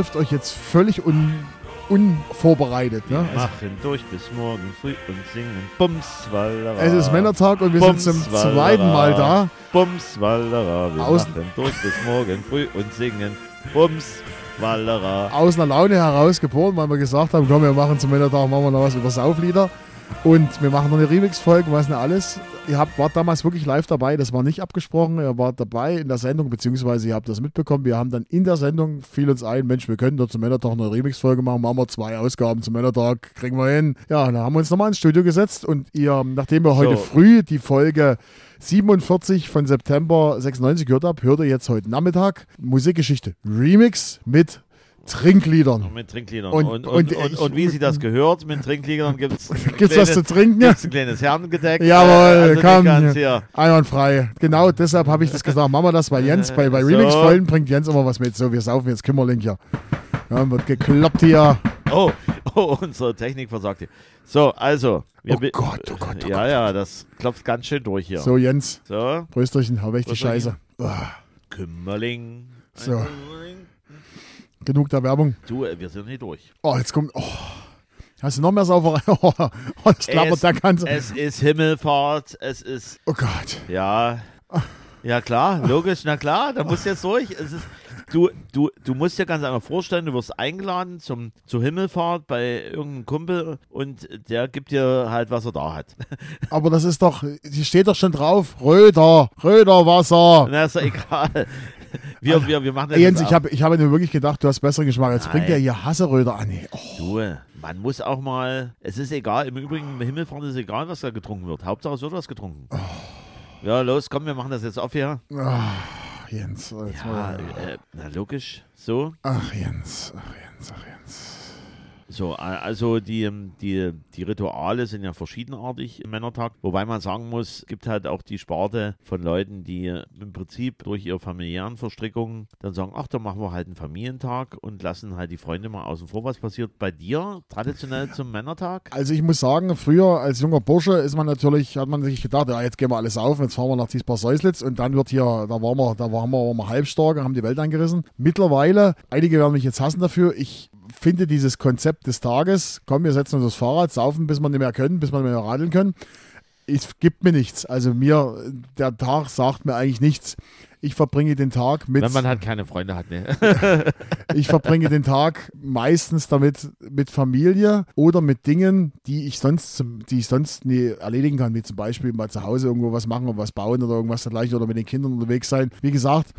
Also trifft euch jetzt völlig un unvorbereitet. Wir Ne? machen durch bis morgen früh und singen Bums, Wallera. Es ist Männertag und wir Bums, sind zum Wallera. zweiten Mal da. Bums, Wallera. Wir Aus- machen durch bis morgen früh und singen Bums, Wallera. Aus einer Laune heraus geboren, weil wir gesagt haben, komm, wir machen zum Männertag machen wir noch was über Sauflieder. Und wir machen noch eine Remix-Folge, was nicht alles. Ihr habt, wart damals wirklich live dabei, das war nicht abgesprochen. Ihr wart dabei in der Sendung, beziehungsweise ihr habt das mitbekommen. Wir haben dann in der Sendung, fiel uns ein, Mensch, wir können doch zum Männertag eine Remix-Folge machen. Machen wir zwei Ausgaben zum Männertag, kriegen wir hin. Ja, dann haben wir uns nochmal ins Studio gesetzt und ihr, nachdem wir heute So. früh die Folge 47 von September 96 gehört habt, hört ihr jetzt heute Nachmittag Musikgeschichte Remix mit Trinkliedern. Und mit Trinkliedern. Und- Und, und, und und, wie sie das gehört, mit Trinkliedern gibt es Gibt's was zu trinken? Gibt's ein kleines Herrengedeck. Jawohl, also nicht komm. Einwandfrei. Genau deshalb habe ich das gesagt. Machen wir das, weil Jens bei, bei So. Remix-Folgen bringt Jens immer was mit. So, wir saufen jetzt Kimmerling hier. Ja, wird gekloppt hier. Oh, oh, unsere Technik versagt hier. So, also. wir Oh Gott, oh Gott, oh ja, ja, das klopft ganz schön durch hier. So, Jens, So, Prösterchen, hau weg die. Scheiße. Ah, Kümmerling. So. Genug der Werbung. Du, äh, wir sind nicht durch. Oh, jetzt kommt. Oh. Hast du noch mehr Sauferei? Oh, das klappert Es- der ganze. Es ist Himmelfahrt, es ist, Oh Gott. ja, ja klar, logisch, na klar, da musst du jetzt durch. Es ist, du, du, du musst dir ganz einfach vorstellen, du wirst eingeladen zum, zur Himmelfahrt bei irgendeinem Kumpel und der gibt dir halt, was er da hat. Aber das ist doch. Hier steht doch schon drauf. Röder. Röderwasser. Na, ist doch egal. Wir, wir, wir machen das Jens, ich habe ich habe mir wirklich gedacht, du hast besseren Geschmack. Jetzt bringt Nein. er hier Hasseröder an. Oh. Du, man muss auch mal, es ist egal, im Übrigen, im Himmelfahrt ist egal, was da getrunken wird. Hauptsache es wird was getrunken. Oh. Ja, los, komm, wir machen das jetzt auf hier. Ach, Jens. Jetzt Ja, mal. äh, na logisch, so. Ach, Jens. Ach, Jens. Ach, Jens. So, also die, ähm, die, die Rituale sind ja verschiedenartig im Männertag, wobei man sagen muss, es gibt halt auch die Sparte von Leuten, die im Prinzip durch ihre familiären Verstrickungen dann sagen, ach, dann machen wir halt einen Familientag und lassen halt die Freunde mal außen vor. Was passiert bei dir traditionell zum Männertag? Also ich muss sagen, früher als junger Bursche ist man natürlich, hat man sich gedacht, ja, jetzt gehen wir alles auf, jetzt fahren wir nach Diesbar-Seuslitz und dann wird hier, da waren wir, da waren wir, waren wir halbstark und haben die Welt angerissen. Mittlerweile, einige werden mich jetzt hassen dafür, ich finde dieses Konzept des Tages, komm, wir setzen uns aufs Fahrrad, saufen, bis wir nicht mehr können, bis wir nicht mehr radeln können, es gibt mir nichts. Also mir, der Tag sagt mir eigentlich nichts. Ich verbringe den Tag mit, Wenn man halt keine Freunde hat, ne? ich verbringe den Tag meistens damit mit Familie oder mit Dingen, die ich sonst, die ich sonst nie erledigen kann, wie zum Beispiel mal zu Hause irgendwo was machen und was bauen oder irgendwas dergleichen oder mit den Kindern unterwegs sein. Wie gesagt,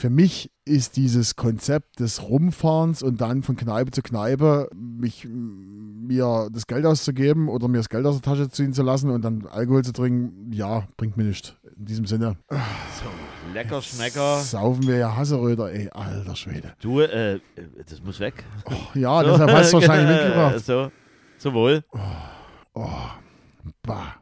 für mich ist dieses Konzept des Rumfahrens und dann von Kneipe zu Kneipe mich mir das Geld auszugeben oder mir das Geld aus der Tasche ziehen zu lassen und dann Alkohol zu trinken, ja, bringt mir nichts. In diesem Sinne So, lecker Schmecker. saufen wir ja Hasseröder, ey, alter Schwede. Du, äh, das muss weg. Ja, deshalb hast du wahrscheinlich mitgebracht. So, zum Wohl. Bah. Oh,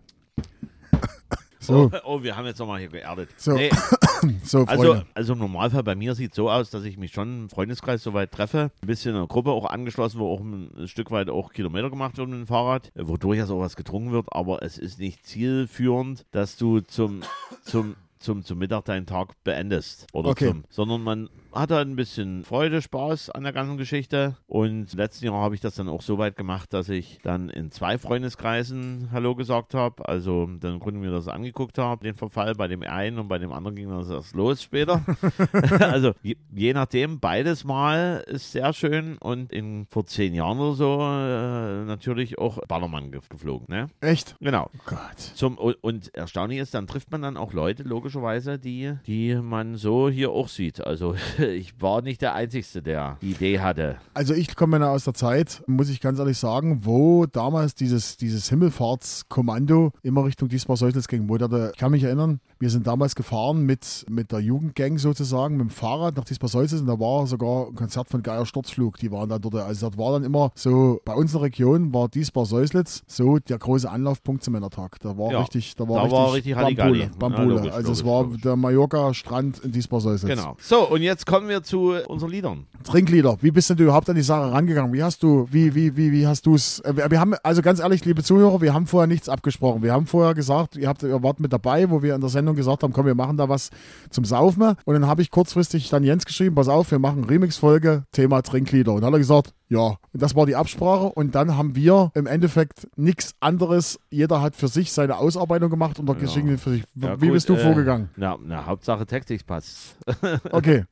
So, oh, wir haben jetzt nochmal hier geerdet. So, Nee, so also, also im Normalfall bei mir sieht es so aus, dass ich mich schon im Freundeskreis soweit treffe. Ein bisschen in einer Gruppe auch angeschlossen, wo auch ein, Stück weit auch Kilometer gemacht wird mit dem Fahrrad, äh, wo durchaus auch was getrunken wird, aber es ist nicht zielführend, dass du zum, zum, zum, zum Mittag deinen Tag beendest. Oder Okay. zum, sondern man hat halt ein bisschen Freude, Spaß an der ganzen Geschichte. Und letzten Jahr habe ich das dann auch so weit gemacht, dass ich dann in zwei Freundeskreisen Hallo gesagt habe. Also dann im Grunde mir das angeguckt habe, den Verfall bei dem einen und bei dem anderen ging das erst los später. also je, je nachdem, beides mal ist sehr schön und in vor zehn Jahren oder so äh, natürlich auch Ballermann ge- geflogen. Ne? Echt? Genau. Oh Gott. Zum, und, und erstaunlich ist, dann trifft man dann auch Leute, logischerweise, die, die man so hier auch sieht. Also ich war nicht der Einzige, der die Idee hatte. Also ich komme ja aus der Zeit, muss ich ganz ehrlich sagen, wo damals dieses, dieses Himmelfahrtskommando immer Richtung Diesbar-Seuslitz ging. Wo da, der- ich kann mich erinnern, wir sind damals gefahren mit, mit der Jugendgang sozusagen, mit dem Fahrrad nach Diesbar-Seuslitz und da war sogar ein Konzert von Geier Sturzflug. Die waren dann dort, also dort war dann immer so, bei uns in der Region war Diesbar-Seuslitz so der große Anlaufpunkt zum Männertag. Da war Ja, richtig, da da war war richtig, richtig Halligalli. Bambule. Bambule. Ja, logisch, also es logisch, war der Mallorca-Strand in Diesbar-Seuslitz. Genau. So, und jetzt kommen wir zu unseren Liedern. Trinklieder. Wie bist denn du überhaupt an die Sache rangegangen? Wie hast du, wie, wie, wie, wie hast du es? Wir, wir haben, also ganz ehrlich, liebe Zuhörer, wir haben vorher nichts abgesprochen. Wir haben vorher gesagt, ihr habt, ihr wart mit dabei, wo wir in der Sendung gesagt haben, komm, wir machen da was zum Saufen. Und dann habe ich kurzfristig dann Jens geschrieben, pass auf, wir machen Remix-Folge, Thema Trinklieder. Und dann hat er gesagt, ja, und das war die Absprache. Und dann haben wir im Endeffekt nichts anderes. Jeder hat für sich seine Ausarbeitung gemacht und der Ja. Geschichte für sich. Ja, Wie gut, bist du äh, vorgegangen? Na, na Hauptsache textlich passt. Okay.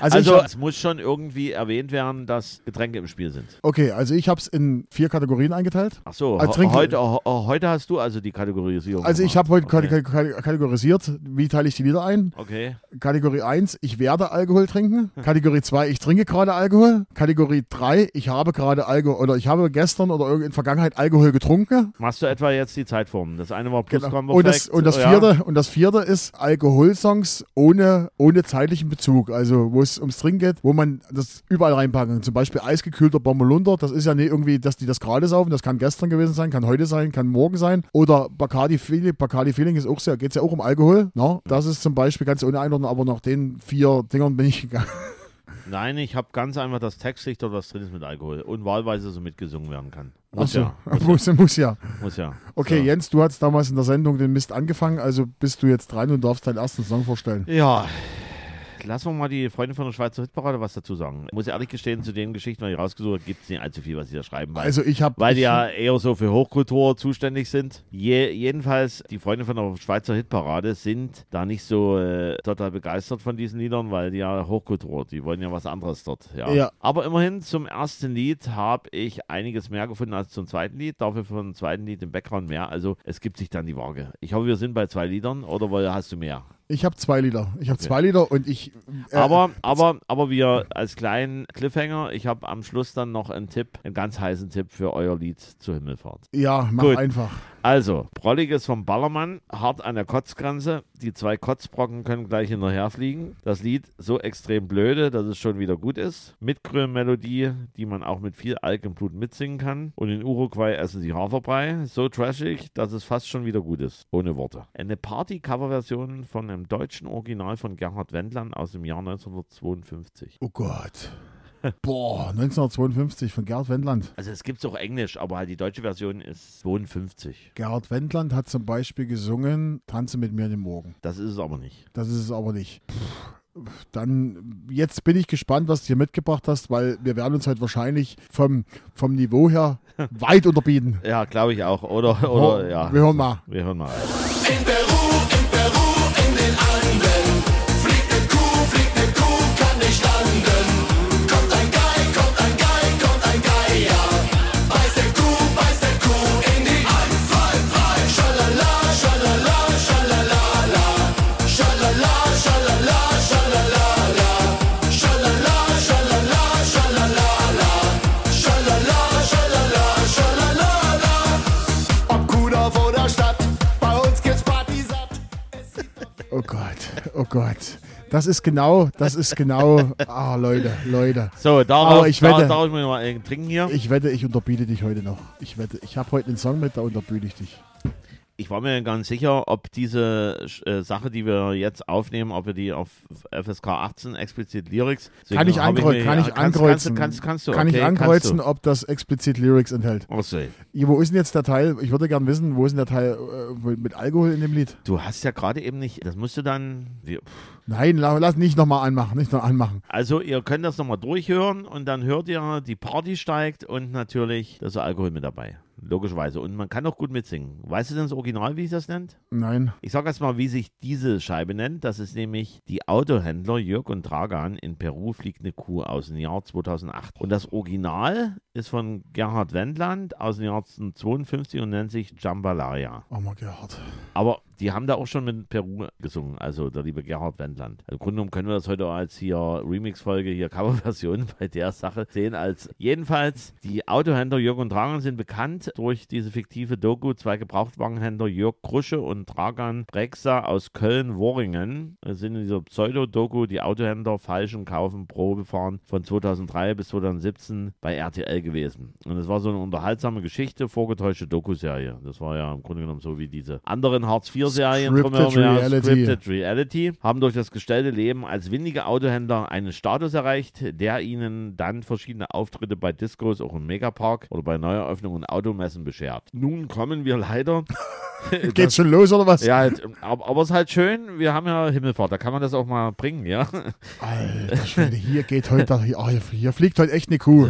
Also, Also, hab, es muss schon irgendwie erwähnt werden, dass Getränke im Spiel sind. okay, also ich habe es in vier Kategorien eingeteilt. Ach so, Als ho- Trink- heute, heute hast du also die Kategorisierung. Also ich habe heute okay. kate- kate- kategorisiert, wie teile ich die Lieder ein. Okay. Kategorie 1, ich werde Alkohol trinken. Kategorie 2, ich trinke gerade Alkohol. Kategorie 3, ich habe gerade Alkohol oder ich habe gestern oder in Vergangenheit Alkohol getrunken. Machst du etwa jetzt die Zeitformen? Das eine war Genau. Plusquamperfekt. Und, das, und, das ja. vierte, und das vierte ist Alkoholsongs ohne, ohne zeitlichen Bezug. Also wo es ums Trinken geht, wo man das überall reinpacken. Zum Beispiel eisgekühlter Bommelunder. Das ist ja nicht irgendwie, dass die das gerade saufen. Das kann gestern gewesen sein, kann heute sein, kann morgen sein. Oder Bacardi Feeling. Bacardi Feeling ist auch sehr, geht es ja auch um Alkohol. No? Das ist zum Beispiel ganz ohne einordnen, aber nach den vier Dingern bin ich gegangen. Nein, ich habe ganz einfach das Textlicht oder was drin ist mit Alkohol und wahlweise so mitgesungen werden kann. Muss so. ja. muss, muss ja. Muss ja. Okay, so. Jens, du hast damals in der Sendung den Mist angefangen, also bist du jetzt dran und darfst deinen ersten Song vorstellen. Ja. Lassen wir mal die Freunde von der Schweizer Hitparade was dazu sagen. Ich muss ehrlich gestehen, zu den Geschichten, die ich rausgesucht habe, gibt es nicht allzu viel, was sie da schreiben. Weil, Also ich habe weil die ja eher so für Hochkultur zuständig sind. Je, jedenfalls, die Freunde von der Schweizer Hitparade sind da nicht so äh, total begeistert von diesen Liedern, weil die ja Hochkultur, die wollen ja was anderes dort. Ja. Ja. Aber immerhin zum ersten Lied habe ich einiges mehr gefunden als zum zweiten Lied. Dafür vom zweiten Lied im Background mehr. Also es gibt sich dann die Waage. Ich hoffe, wir sind bei zwei Liedern oder hast du mehr? Ich habe zwei Lieder. Ich habe Okay. zwei Lieder und ich. äh, Aber, aber, aber wir als kleinen Cliffhanger, ich habe am Schluss dann noch einen Tipp, einen ganz heißen Tipp für euer Lied zur Himmelfahrt. Ja, mach Gut. einfach. Also, Prolliges vom Ballermann, hart an der Kotzgrenze. Die zwei Kotzbrocken können gleich hinterher fliegen. Das Lied so extrem blöde, dass es schon wieder gut ist. Mitgrün-Melodie, die man auch mit viel Alk im Blut mitsingen kann. Und in Uruguay essen sie Haferbrei. So trashig, dass es fast schon wieder gut ist. Ohne Worte. Eine Party-Cover-Version von einem deutschen Original von Gerhard Wendland aus dem Jahr 1952. Oh Gott. Boah, 1952 von Gerhard Wendland. Also es gibt es auch Englisch, aber halt die deutsche Version ist 52. Gerhard Wendland hat zum Beispiel gesungen Tanze mit mir in den Morgen. Das ist es aber nicht. Das ist es aber nicht. Puh. Dann, jetzt bin ich gespannt, was du hier mitgebracht hast, weil wir werden uns heute wahrscheinlich vom, vom Niveau her weit unterbieten. Ja, glaube ich auch. Oder, oder ja. Wir hören mal. Wir hören mal. In Peru, Gott, oh Gott. Das ist genau, das ist genau, ah Leute, Leute. So, darauf, Aber ich da, wette- darauf muss ich mal einen trinken hier. Ich wette, ich unterbiete dich heute noch. Ich wette, ich habe heute einen Song mit, da unterbiete ich dich. Ich war mir ganz sicher, ob diese äh, Sache, die wir jetzt aufnehmen, ob wir die auf FSK 18 explizit Lyrics. Kann ich, ankreu mir- kann ich kannst, ankreuzen? Kannst, kannst, du, Kann okay, ich ankreuzen, ob das explizit Lyrics enthält? Ja, Wo ist denn jetzt der Teil? Ich würde gern wissen, wo ist denn der Teil äh, mit Alkohol in dem Lied? Du hast ja gerade eben nicht, das musst du dann, wie- Nein, la- lass nicht nochmal anmachen, nicht noch anmachen. also ihr könnt das nochmal durchhören und dann hört ihr, die Party steigt und natürlich, da ist Alkohol mit dabei. Logischerweise. Und man kann auch gut mitsingen. Weißt du denn das Original, wie sich das nennt? Nein. Ich sage erst mal, wie sich diese Scheibe nennt. Das ist nämlich die Autohändler Jörg und Dragan in Peru fliegt eine Kuh aus dem Jahr 2008. Und das Original ist von Gerhard Wendland aus dem Jahr 1952 und nennt sich Jambalaya. Oh mein Gott. Aber die haben da auch schon mit Peru gesungen, also der liebe Gerhard Wendland. Also Im Grunde genommen können wir das heute auch als hier Remix-Folge, hier Coverversion bei der Sache sehen. Als jedenfalls die Autohändler Jörg und Dragan sind bekannt durch diese fiktive Doku. Zwei Gebrauchtwagenhändler Jörg Krusche und Dragan Brexa aus Köln-Worringen sind in dieser Pseudo-Doku die Autohändler falschen Kaufen Probe fahren von 2003 bis 2017 bei RTL gewesen. Und es war so eine unterhaltsame Geschichte, vorgetäuschte Dokuserie. Das war ja im Grunde genommen so wie diese anderen Hartz-IV-Serien Scripted Reality. Scripted Reality. Haben durch das gestellte Leben als windige Autohändler einen Status erreicht, der ihnen dann verschiedene Auftritte bei Discos, auch im Megapark oder bei Neueröffnungen und Automessen beschert. Nun kommen wir leider. Geht's schon los oder was? Ja, halt, aber, es ist halt schön, wir haben ja Himmelfahrt, da kann man das auch mal bringen, ja. Alter Schwede, hier geht heute, hier, hier, hier fliegt heute echt eine Kuh.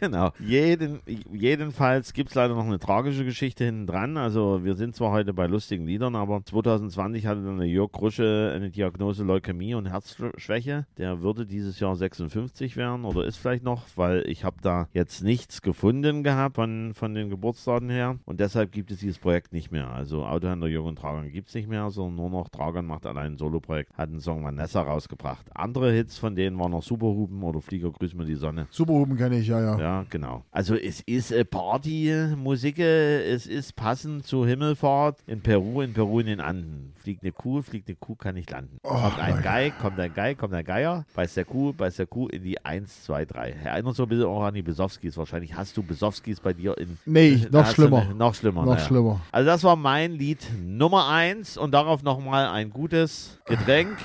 genau. Jeden, jedenfalls gibt es leider noch eine tragische Geschichte hinten dran. Also wir sind zwar heute bei lustigen Liedern, aber 2020 hatte dann der Jörg Krusche eine Diagnose Leukämie und Herzschwäche. Der würde dieses Jahr 56 werden oder ist vielleicht noch, weil ich habe da jetzt nichts gefunden gehabt von, von den Geburtsdaten her. Und deshalb gibt es dieses Projekt nicht mehr. Also Autohändler Jürgen und Tragan gibt es nicht mehr, sondern nur noch Tragan macht allein ein Soloprojekt, hat einen Song Vanessa rausgebracht. Andere Hits von denen waren noch Superhuben oder Flieger grüß mir die Sonne. Superhuben kenne ich, ja, ja. Ja, genau. Also es ist äh, Partymusik, äh, es ist passend zur Himmelfahrt in Peru, in Peru in den Anden. Fliegt eine Kuh, fliegt eine Kuh, kann nicht landen. Oh, kommt ein Leute. Gei, kommt ein Gei, kommt ein Geier, beißt der Kuh, beißt der Kuh in die 1, 2, 3. Erinnert so ein bisschen auch an die Besowskis. Wahrscheinlich hast du Besowskis bei dir in... Nee, Da noch schlimmer. Du, noch schlimmer. Noch naja. schlimmer. Also das war mein Lied Nummer 1 und darauf nochmal ein gutes Getränk.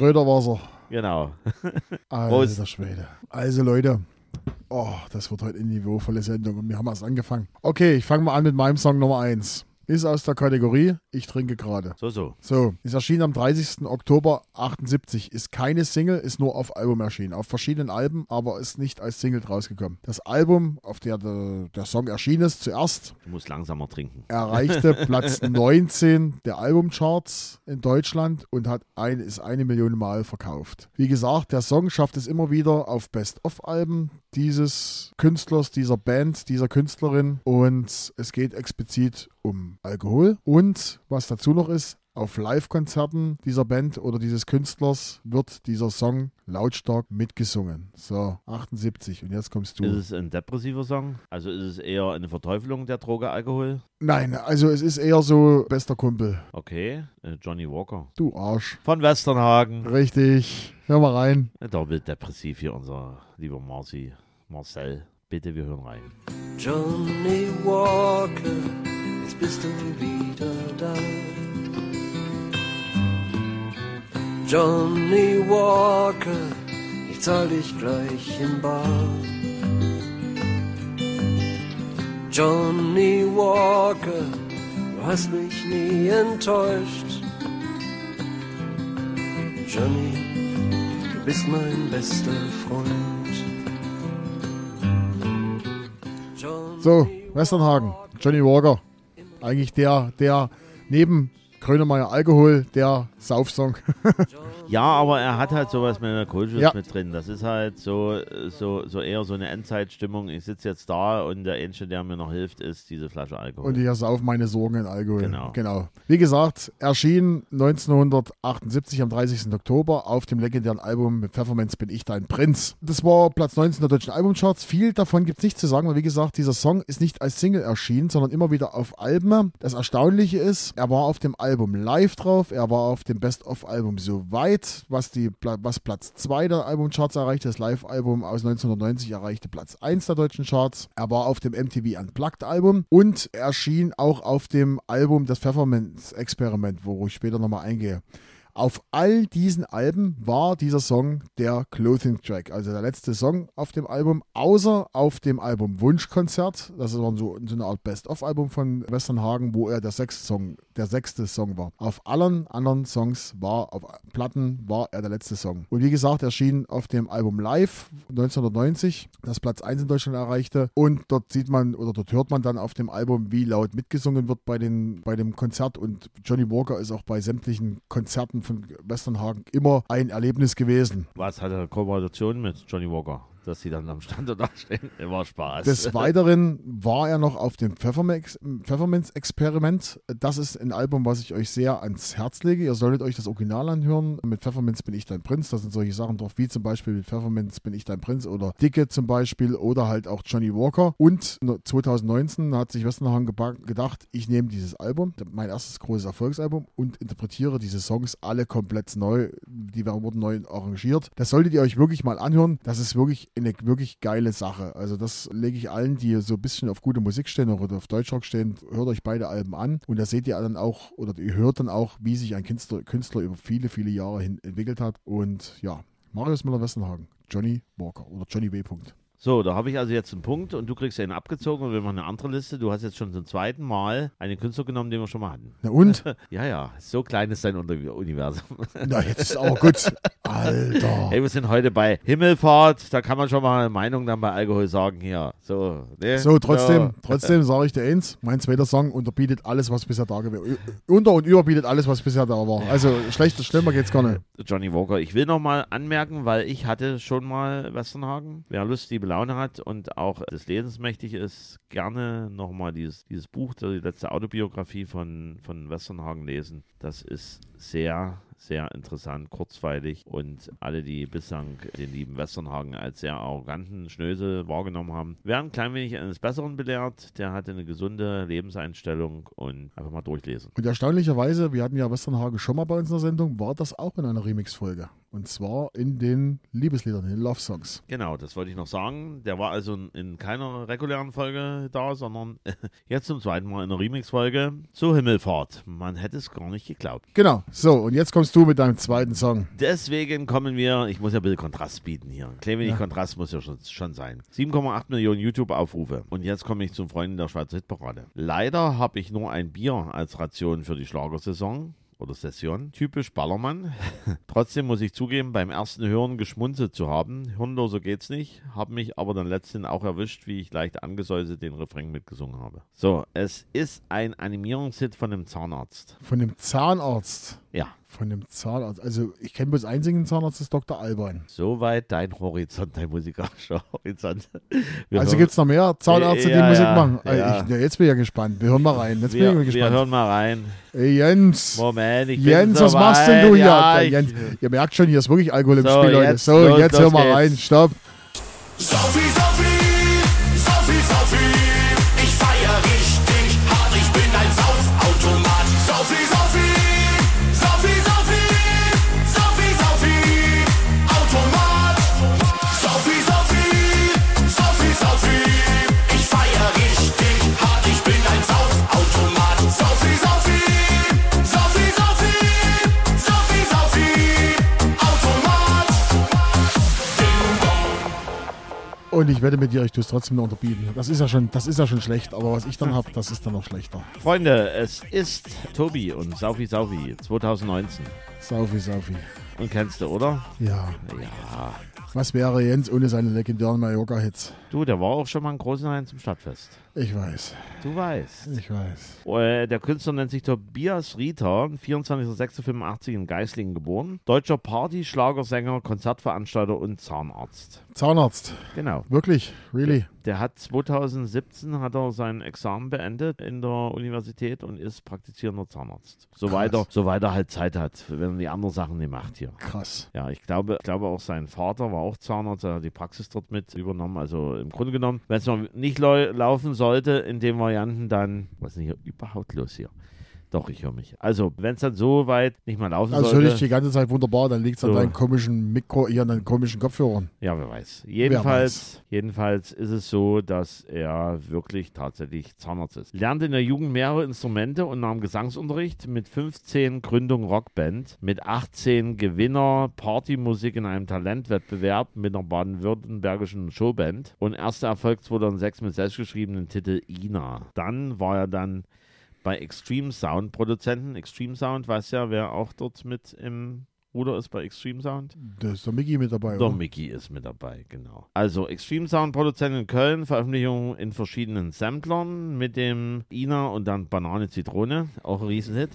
Röderwasser. Genau. Alter Schwede. Also Leute, oh, das wird heute eine niveauvolle Sendung und wir haben erst angefangen. Okay, ich fange mal an mit meinem Song Nummer 1. Ist aus der Kategorie Ich trinke gerade. So, so. So, ist erschienen am 30. Oktober 78. Ist keine Single, ist nur auf Album erschienen. Auf verschiedenen Alben, aber ist nicht als Single rausgekommen. Das Album, auf der der, der Song erschienen ist, zuerst Du musst langsamer trinken. erreichte Platz 19 der Albumcharts in Deutschland und hat ein, ist eine Million Mal verkauft. Wie gesagt, der Song schafft es immer wieder auf Best-of-Alben dieses Künstlers, dieser Band, dieser Künstlerin und es geht explizit um Alkohol und was dazu noch ist, auf Live-Konzerten dieser Band oder dieses Künstlers wird dieser Song lautstark mitgesungen. So, 78 und jetzt kommst du. Ist es ein depressiver Song? Also ist es eher eine Verteufelung der Droge Alkohol? Nein, also es ist eher so bester Kumpel. Okay, äh, Johnny Walker. Du Arsch. Von Westernhagen. Richtig. Hör mal rein. Doppelt depressiv hier unser lieber Marci. Marcel. Bitte, wir hören rein. Johnny Walker, jetzt bist du wieder da. Johnny Walker, ich zahl dich gleich in Bar. Johnny Walker, du hast mich nie enttäuscht. Johnny, du bist mein bester Freund. Johnny So, Westernhagen. Johnny Walker. Eigentlich der, der neben Grönemeyer Alkohol, der Saufsong. Ja, aber er hat halt sowas Melancholisches Ja. mit drin. Das ist halt so, so, so eher so eine Endzeitstimmung. Ich sitze jetzt da und der Einzige, der mir noch hilft, ist diese Flasche Alkohol. Und ich sauf meine Sorgen in Alkohol. Genau. genau. Wie gesagt, erschien 1978 am 30. Oktober auf dem legendären Album mit Pfefferminz bin ich dein Prinz. Das war Platz 19 der deutschen Albumcharts. Viel davon gibt es nicht zu sagen, weil wie gesagt, dieser Song ist nicht als Single erschienen, sondern immer wieder auf Alben. Das Erstaunliche ist, er war auf dem Album live drauf, er war auf dem Best-of-Album so weit, was, die, was Platz 2 der Albumcharts erreichte. Das Live-Album aus 1990 erreichte Platz 1 der deutschen Charts. Er war auf dem MTV Unplugged-Album und erschien auch auf dem Album Das Pfefferminz-Experiment, wo ich später nochmal eingehe. Auf all diesen Alben war dieser Song der Clothing Track, also der letzte Song auf dem Album, außer auf dem Album Wunschkonzert. Das war so, so eine Art Best-of-Album von Westernhagen, wo er der sechste Song, der sechste Song war. Auf allen anderen Songs war, auf Platten war er der letzte Song. Und wie gesagt, erschien auf dem Album Live 1990, das Platz 1 in Deutschland erreichte. Und dort sieht man oder dort hört man dann auf dem Album, wie laut mitgesungen wird bei, den, bei dem Konzert. Und Johnny Walker ist auch bei sämtlichen Konzerten von Westernhagen immer ein Erlebnis gewesen. Was hat er Kooperation mit Johnny Walker? Dass sie dann am Stand da stehen. War Spaß. Des Weiteren war er noch auf dem Pfefferminz- Pfefferminz-Experiment. Das ist ein Album, was ich euch sehr ans Herz lege. Ihr solltet euch das Original anhören. Mit Pfefferminz bin ich dein Prinz. Da sind solche Sachen drauf, wie zum Beispiel mit Pfefferminz bin ich dein Prinz oder Dicke zum Beispiel oder halt auch Johnny Walker. Und 2019 hat sich Westernhagen geba- gedacht, ich nehme dieses Album, mein erstes großes Erfolgsalbum und interpretiere diese Songs alle komplett neu. Die wurden neu arrangiert. Das solltet ihr euch wirklich mal anhören. Das ist wirklich eine wirklich geile Sache. Also das lege ich allen, die so ein bisschen auf gute Musik stehen oder auf Deutschrock stehen, hört euch beide Alben an und da seht ihr dann auch oder ihr hört dann auch, wie sich ein Künstler, Künstler über viele, viele Jahre hin entwickelt hat. Und ja, Marius Müller-Westernhagen, Johnny Walker oder Johnny W. So, da habe ich also jetzt einen Punkt und du kriegst einen abgezogen und wir machen eine andere Liste. Du hast jetzt schon zum zweiten Mal einen Künstler genommen, den wir schon mal hatten. Na und? Ja, ja, so klein ist dein Unter Universum. Na, jetzt ist auch gut. Alter. Hey, wir sind heute bei Himmelfahrt, da kann man schon mal eine Meinung dann bei Alkohol sagen hier. So, ne? So, trotzdem, trotzdem sage ich dir eins, mein zweiter Song unterbietet alles, was bisher da gewesen Unter- und überbietet alles, was bisher da war. Also schlechter, schlimmer geht's gar nicht. Johnny Walker. Ich will noch mal anmerken, weil ich hatte schon mal Westernhagen. Wer Lust, liebe Laune hat und auch des Lesens mächtig ist, gerne noch mal dieses, dieses Buch, die letzte Autobiografie von, von Westernhagen lesen. Das ist sehr, sehr interessant, kurzweilig und alle, die bislang den lieben Westernhagen als sehr arroganten Schnösel wahrgenommen haben, werden ein klein wenig eines Besseren belehrt. Der hatte eine gesunde Lebenseinstellung und einfach mal durchlesen. Und erstaunlicherweise, wir hatten ja Westernhagen schon mal bei uns in der Sendung, war das auch in einer Remix-Folge. Und zwar in den Liebesliedern, in den Love Songs. Genau, das wollte ich noch sagen. Der war also in, in keiner regulären Folge da, sondern jetzt zum zweiten Mal in einer Remix-Folge zur Himmelfahrt. Man hätte es gar nicht geglaubt. Genau. So, und jetzt kommst du mit deinem zweiten Song. Deswegen kommen wir, ich muss ja ein bisschen Kontrast bieten hier. Ein klein wenig Ja. Kontrast muss ja schon, schon sein. 7,8 Millionen YouTube-Aufrufe. Und jetzt komme ich zum Freunden der Schweizer Hitparade. Leider habe ich nur ein Bier als Ration für die Schlagersaison. Oder Session. Typisch Ballermann. Trotzdem muss ich zugeben, beim ersten Hören geschmunzelt zu haben. Hirnloser geht's nicht. Habe mich aber dann letztendlich auch erwischt, wie ich leicht angesäuselt den Refrain mitgesungen habe. So, es ist ein Animierungshit von dem Zahnarzt. Von dem Zahnarzt. Ja, Von dem Zahnarzt. Also, ich kenne bloß einen singenden Zahnarzt, das ist Dr. Alban. Soweit dein Horizont, dein musikalischer Horizont. Wir Also gibt es noch mehr Zahnärzte, die Ja, Musik ja, machen? Also ja. Ich, ja, jetzt bin ich ja gespannt. Wir hören mal rein. Jetzt wir, bin ich wir gespannt. hören mal rein. Ey, Jens. Moment, ich bin Jens, so was machst denn weit. du hier? Ja, Jens, ihr merkt schon, hier ist wirklich Alkohol im So, Spiel, Leute. jetzt, So, los, jetzt los hör mal geht's. rein. Stopp. Saufi, Saufi, Und ich wette mit dir, ich tue es trotzdem noch unterbieten. Das ist ja schon, das ist ja schon schlecht, aber was ich dann habe, das ist dann noch schlechter. Freunde, es ist Tobi und Saufi Saufi 2019. Saufi, Saufi. Und kennst du, oder? Ja. Ja. Was wäre Jens ohne seine legendären Mallorca-Hits? Du, der war auch schon mal in Großenhain zum Stadtfest. Ich weiß. Du weißt. Ich weiß. Äh, Der Künstler nennt sich Tobias Rieter, 24.06.85 in Geislingen geboren. Deutscher Party, Schlagersänger, Konzertveranstalter und Zahnarzt. Zahnarzt. Genau. Wirklich? Really? Der hat 2017 hat er sein Examen beendet in der Universität und ist praktizierender Zahnarzt. Soweit er, soweit er halt Zeit hat, wenn er die anderen Sachen nicht macht hier. Krass. Ja, ich glaube, ich glaube auch sein Vater war auch Zahnarzt, er hat die Praxis dort mit übernommen. Also im Grunde genommen, wenn es noch nicht lau- laufen sollte in den Varianten, dann, was ist denn hier überhaupt los hier? Doch, ich höre mich. Also, wenn es dann so weit nicht mehr laufen Also höre ich sollte, die ganze Zeit wunderbar, dann liegt es an So. deinen komischen Mikro, hier an deinen komischen Kopfhörern. ja, wer weiß. Jedenfalls, jedenfalls ist es so, dass er wirklich tatsächlich Zahnarzt ist. Lernte in der Jugend mehrere Instrumente und nahm Gesangsunterricht. Mit 15 Gründung Rockband, mit 18 Gewinner Partymusik in einem Talentwettbewerb mit einer baden-württembergischen Showband und erster Erfolg 2006 mit selbstgeschriebenen Titel Ina. Dann war er dann bei Extreme Sound Produzenten. Extreme Sound, weiß ja, wer auch dort mit im Ruder ist bei Extreme Sound? Da ist der Mickey mit dabei. Der oder? Mickey ist mit dabei, genau. Also Extreme Sound Produzent in Köln, Veröffentlichung in verschiedenen Samplern mit dem Ina und dann Banane Zitrone, auch ein Riesenhit.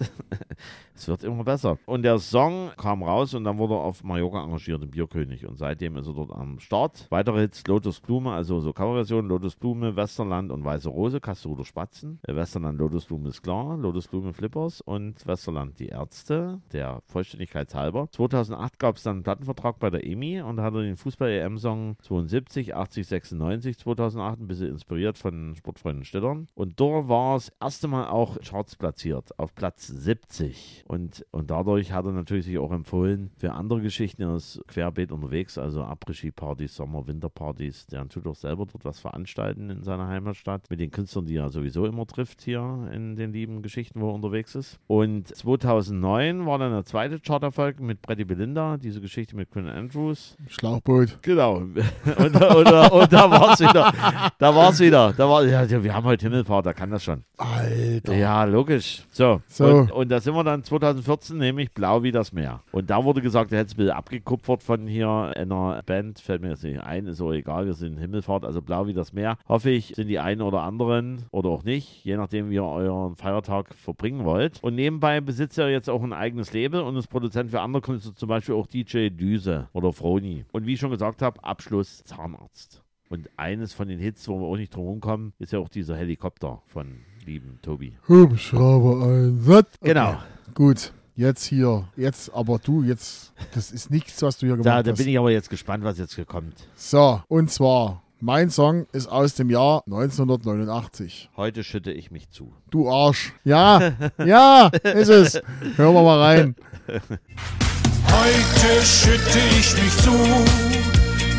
es wird immer besser. Und der Song kam raus und dann wurde er auf Mallorca engagiert, im Bierkönig. Und seitdem ist er dort am Start. Weitere Hits, Lotus Blume, also so Coverversion, Lotus Blume, Westerland und Weiße Rose, Kastruder Spatzen. Äh, Westerland, Lotus Blume ist klar, Lotus Blume Flippers und Westerland die Ärzte, der Vollständigkeit halber. 2008 gab es dann einen Plattenvertrag bei der EMI und da hat er den Fußball-EM-Song 72, 80, 96, 2008 ein bisschen inspiriert von Sportfreunden Stittern. Und dort war es erste Mal auch Charts platziert, auf Platz 70. Und, und dadurch hat er natürlich sich auch empfohlen für andere Geschichten. Er ist querbeet unterwegs, also Après-Ski-Partys, Sommer-, Winterpartys. Der tut auch selber dort was veranstalten in seiner Heimatstadt mit den Künstlern, die er sowieso immer trifft hier in den lieben Geschichten, wo er unterwegs ist. Und 2009 war dann der zweite Charterfolg mit Brady Belinda, diese Geschichte mit Quinn Andrews. Schlauchboot. Genau. Und, und, und da war es wieder. Da war es wieder. Da war, ja, wir haben heute Himmelfahrt, da kann das schon. Alter. Ja, logisch. So. So. Und, da sind wir dann 2014, nämlich Blau wie das Meer. Und da wurde gesagt, er hätte es bisschen abgekupfert von hier einer Band, fällt mir jetzt nicht ein, ist auch egal, wir sind Himmelfahrt, also Blau wie das Meer. Hoffe ich, sind die einen oder anderen oder auch nicht, je nachdem, wie ihr euren Feiertag verbringen wollt. Und nebenbei besitzt er jetzt auch ein eigenes Label und ist Produzent für andere Künstler, zum Beispiel auch DJ Düse oder Froni. Und wie ich schon gesagt habe, Abschluss Zahnarzt. Und eines von den Hits, wo wir auch nicht drum rumkommen, ist ja auch dieser Helikopter von lieben Tobi. Hubschrauber Einsatz. Genau. Okay. Gut. Jetzt hier. Jetzt, aber du, jetzt, das ist nichts, was du hier gemacht Da, da hast. bin ich aber jetzt gespannt, was jetzt kommt. So, und zwar, mein Song ist aus dem Jahr 1989. Heute schütte ich mich zu. Du Arsch. Ja, ja, ist es. Hören wir mal rein. Heute schütte ich mich zu,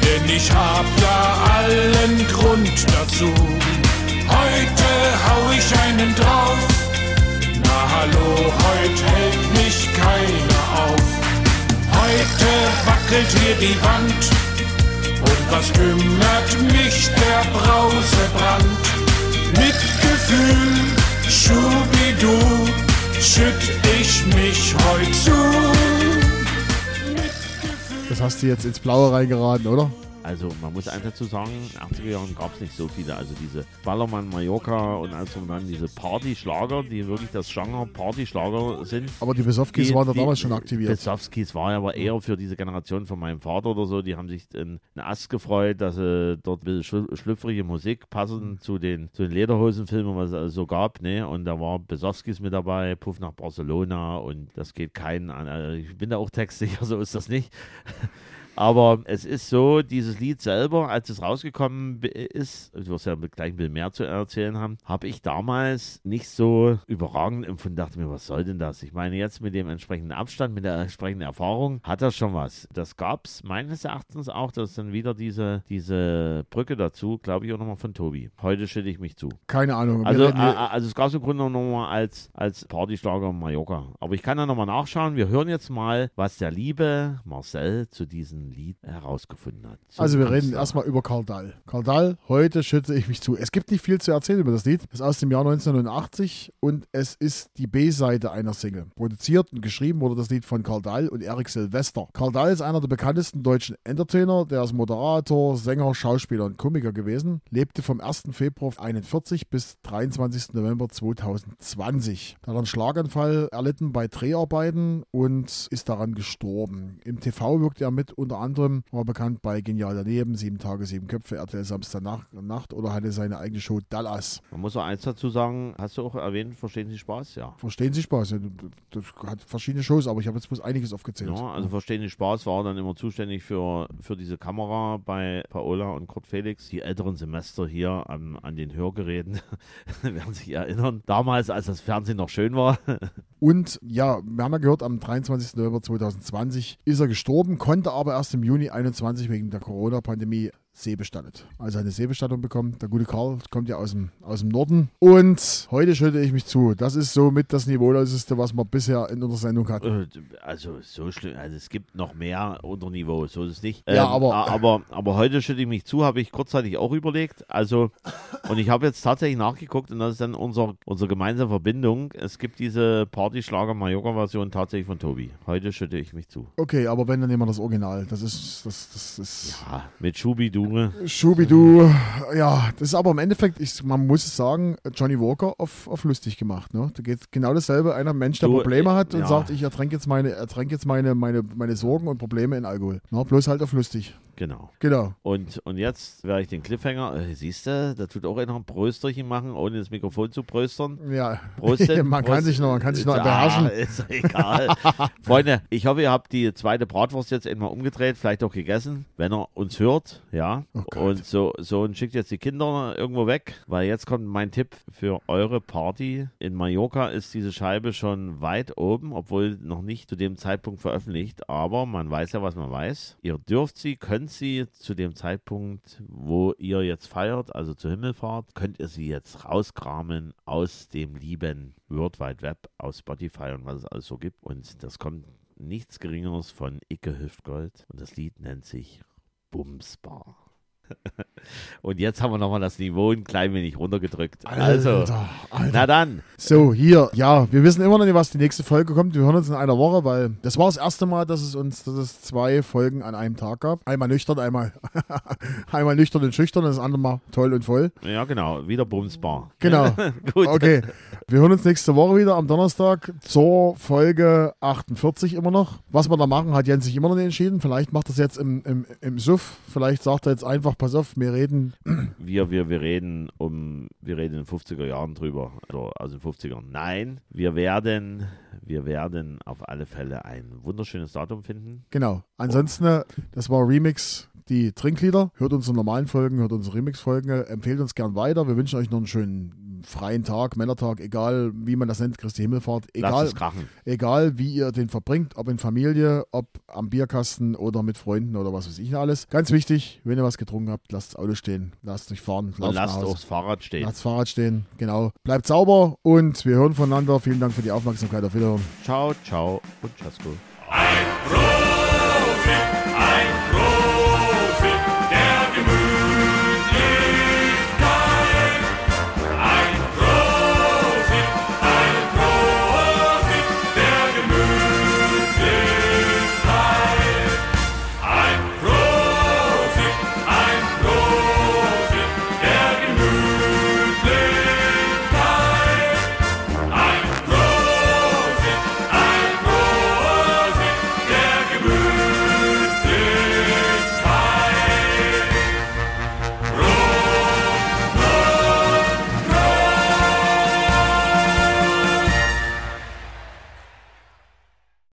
denn ich hab ja allen Grund dazu. Heute hau ich einen drauf, na hallo, heute hält mich keiner auf. Heute wackelt hier die Wand, und was kümmert mich der Brausebrand? Mit Gefühl, Schubidu, schütt ich mich heut zu. Hast du jetzt ins Blaue reingeraten, oder? Also man muss eins dazu sagen, in den 80er Jahren gab es nicht so viele. Also diese Ballermann, Mallorca und alles und dann diese Partyschlager, die wirklich das Genre Partyschlager sind. Aber die Besowskis Die- waren da damals schon aktiviert. Besowskis war ja aber eher für diese Generation von meinem Vater oder so. Die haben sich in einen Ast gefreut, dass sie dort ein bisschen schlü- schlüpfrige Musik passend zu den, zu den Lederhosenfilmen, was es also so gab. Ne? Und da war Besowskis mit dabei, Puff nach Barcelona und das geht keinen an. Also ich bin da auch textsicher, so ist das nicht. Aber es ist so, dieses Lied selber, als es rausgekommen ist, du wirst ja gleich ein bisschen mehr zu erzählen haben, habe ich damals nicht so überragend empfunden. Dachte mir, was soll denn das? Ich meine, jetzt mit dem entsprechenden Abstand, mit der entsprechenden Erfahrung, hat das schon was. Das gab es meines Erachtens auch, dass dann wieder diese, diese Brücke dazu, glaube ich, auch nochmal von Tobi. Heute stelle ich mich zu. Keine Ahnung. Also, äh, hier- also es gab es im Grunde nochmal als, als Partyschlager Mallorca. Aber ich kann da nochmal nachschauen. Wir hören jetzt mal, was der liebe Marcel zu diesem Lied herausgefunden hat. Also wir reden erstmal über Karl Dahl. Karl Dahl, heute schütze ich mich zu. Es gibt nicht viel zu erzählen über das Lied. Es ist aus dem Jahr 1989 und es ist die B-Seite einer Single. Produziert und geschrieben wurde das Lied von Karl Dahl und Erik Silvester. Karl Dahl ist einer der bekanntesten deutschen Entertainer. Der ist Moderator, Sänger, Schauspieler und Komiker gewesen. Lebte vom 1. Februar 41 bis 23. November 2020. Da hat er einen Schlaganfall erlitten bei Dreharbeiten und ist daran gestorben. Im TV wirkte er mit, unter anderem war bekannt bei Genial daneben, Sieben Tage, Sieben Köpfe, RTL Samstag Nacht, Nacht oder hatte seine eigene Show Dallas. Man muss auch eins dazu sagen, hast du auch erwähnt, verstehen Sie Spaß? Ja. Verstehen Sie Spaß? Ja, Das hat verschiedene Shows, aber ich habe jetzt bloß einiges aufgezählt. Ja, also Verstehen Sie Spaß war dann immer zuständig für, für diese Kamera bei Paola und Kurt Felix. Die älteren Semester hier an, an den Hörgeräten werden sich erinnern. Damals, als das Fernsehen noch schön war. Und ja, wir haben ja gehört, am 23. November 2020 ist er gestorben, konnte aber erst im Juni 21 wegen der Corona-Pandemie Seebestattet. Also eine Seebestattung bekommen. Der gute Karl kommt ja aus dem, aus dem Norden. Und heute schütte ich mich zu. Das ist somit das Niveauloseste, was man bisher in unserer Sendung hatten. Äh, Also so schlimm, also es gibt noch mehr unter Niveau, so ist es nicht. Ja, aber- a- aber, aber heute schütte ich mich zu, habe ich kurzzeitig auch überlegt. Also, und ich habe jetzt tatsächlich nachgeguckt und das ist dann unser, unsere gemeinsame Verbindung. Es gibt diese Party-Schlager-Mallorca-Version tatsächlich von Tobi. Heute schütte ich mich zu. Okay, aber wenn, dann nehmen wir das Original. Das ist, das, das ist Ah, mit Schubidu. Schubidu. Ja, das ist aber im Endeffekt, ich, man muss es sagen, Johnny Walker auf, auf lustig gemacht. Ne? Da geht genau dasselbe. Einer Mensch, der Du, Probleme äh, hat und ja. sagt, ich ertränke jetzt meine, ertränke jetzt meine, meine, meine Sorgen und Probleme in Alkohol. Na, bloß halt auf lustig. Genau. Genau. Und, und jetzt werde ich den Cliffhanger, äh, siehst du, da tut auch einer ein Brösterchen machen, ohne das Mikrofon zu bröstern. Ja, Prost, denn. man kann Prost. sich noch, man kann sich noch Ah, beherrschen. Ist egal. Freunde, ich hoffe, ihr habt die zweite Bratwurst jetzt einmal umgedreht, vielleicht auch gegessen, wenn ihr uns hört, ja. Oh und so, so und schickt jetzt die Kinder irgendwo weg, weil jetzt kommt mein Tipp für eure Party. In Mallorca ist diese Scheibe schon weit oben, obwohl noch nicht zu dem Zeitpunkt veröffentlicht, aber man weiß ja, was man weiß. Ihr dürft sie, könnt sie zu dem Zeitpunkt, wo ihr jetzt feiert, also zur Himmelfahrt, könnt ihr sie jetzt rauskramen aus dem lieben World Wide Web, aus Spotify und was es alles so gibt. Und das kommt nichts Geringeres von Icke Hüftgold und das Lied nennt sich Bumsbar. und jetzt haben wir nochmal das Niveau ein klein wenig runtergedrückt. Also, Alter, Alter. na dann, So, hier, ja, wir wissen immer noch nicht, was die nächste Folge kommt. Wir hören uns in einer Woche, weil das war das erste Mal, dass es uns dass es zwei Folgen an einem Tag gab. Einmal nüchtern, einmal, einmal nüchtern und schüchtern, das andere Mal toll und voll. ja genau, wieder Bumsbar. Genau. Gut. Okay, wir hören uns nächste Woche wieder am Donnerstag zur Folge 48 immer noch. Was wir da machen, hat Jens sich immer noch nicht entschieden. Vielleicht macht er es jetzt im, im, im Suff. Vielleicht sagt er jetzt einfach, pass auf, wir reden. Wir, wir, wir reden um, wir reden in den 50er Jahren drüber. Also, also in den 50ern. Nein, wir werden, wir werden auf alle Fälle ein wunderschönes Datum finden. Genau. Ansonsten, äh, das war Remix, die Trinklieder. Hört unsere normalen Folgen, hört unsere Remix-Folgen, äh, empfehlt uns gern weiter. Wir wünschen euch noch einen schönen freien Tag, Männertag, egal wie man das nennt, Christi Himmelfahrt. Egal, egal wie ihr den verbringt, ob in Familie, ob am Bierkasten oder mit Freunden oder was weiß ich alles. Ganz wichtig, wenn ihr was getrunken habt, lasst das Auto stehen, lasst euch fahren, Und lasst Hause. auch das Fahrrad stehen. Lasst das Fahrrad stehen, genau. Bleibt sauber und wir hören voneinander. Vielen Dank für die Aufmerksamkeit. Auf Wiederhören. Ciao, ciao und Chasko. Ein